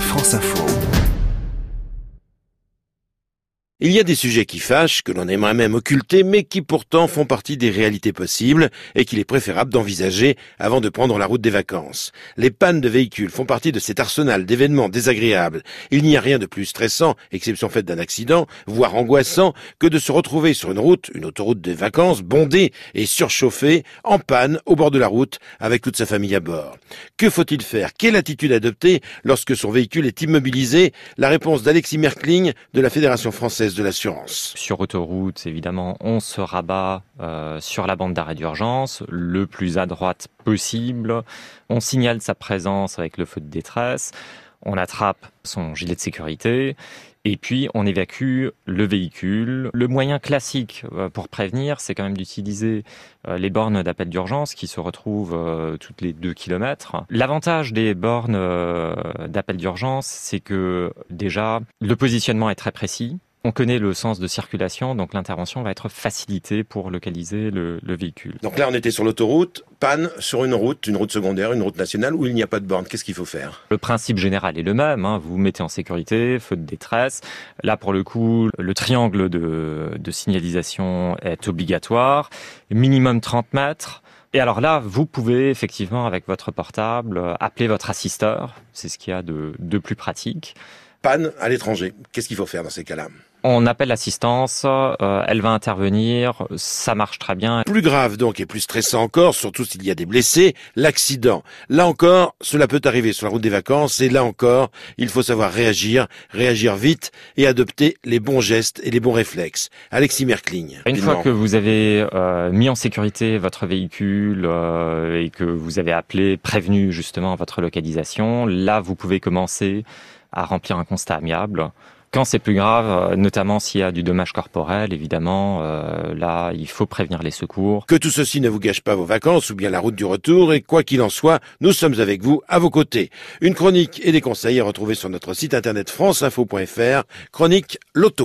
France Info. Il y a des sujets qui fâchent, que l'on aimerait même occulter, mais qui pourtant font partie des réalités possibles et qu'il est préférable d'envisager avant de prendre la route des vacances. Les pannes de véhicules font partie de cet arsenal d'événements désagréables. Il n'y a rien de plus stressant, exception faite d'un accident, voire angoissant, que de se retrouver sur une route, une autoroute des vacances, bondée et surchauffée, en panne, au bord de la route, avec toute sa famille à bord. Que faut-il faire? Quelle attitude adopter lorsque son véhicule est immobilisé? La réponse d'Alexis Merkling de la Fédération française de l'assurance. Sur autoroute, évidemment, on se rabat euh, sur la bande d'arrêt d'urgence, le plus à droite possible. On signale sa présence avec le feu de détresse. On attrape son gilet de sécurité et puis on évacue le véhicule. Le moyen classique euh, pour prévenir, c'est quand même d'utiliser euh, les bornes d'appel d'urgence qui se retrouvent toutes les deux kilomètres. L'avantage des bornes d'appel d'urgence, c'est que déjà le positionnement est très précis. On connaît le sens de circulation, donc l'intervention va être facilitée pour localiser le, véhicule. Donc là, on était sur l'autoroute, panne sur une route, une route secondaire, une route nationale où il n'y a pas de borne. Qu'est-ce qu'il faut faire? Le principe général est le même. Hein. Vous, vous mettez en sécurité, feu de détresse. Là, pour le coup, le triangle de, de signalisation est obligatoire. Minimum 30 mètres. Et alors là, vous pouvez effectivement, avec votre portable, appeler votre assisteur. C'est ce qu'il y a de, de plus pratique. Panne à l'étranger. Qu'est-ce qu'il faut faire dans ces cas-là? On appelle l'assistance, euh, elle va intervenir, ça marche très bien. Plus grave donc et plus stressant encore, surtout s'il y a des blessés, l'accident. Là encore, cela peut arriver sur la route des vacances et là encore, il faut savoir réagir, réagir vite et adopter les bons gestes et les bons réflexes. Alexis Merkling. Une fois que vous avez euh, mis en sécurité votre véhicule euh, et que vous avez appelé, prévenu justement votre localisation, là vous pouvez commencer à remplir un constat amiable quand c'est plus grave, euh, notamment s'il y a du dommage corporel, évidemment, euh, là, il faut prévenir les secours. Que tout ceci ne vous gâche pas vos vacances ou bien la route du retour, et quoi qu'il en soit, nous sommes avec vous, à vos côtés. Une chronique et des conseils à retrouver sur notre site internet franceinfo.fr, chronique Loto.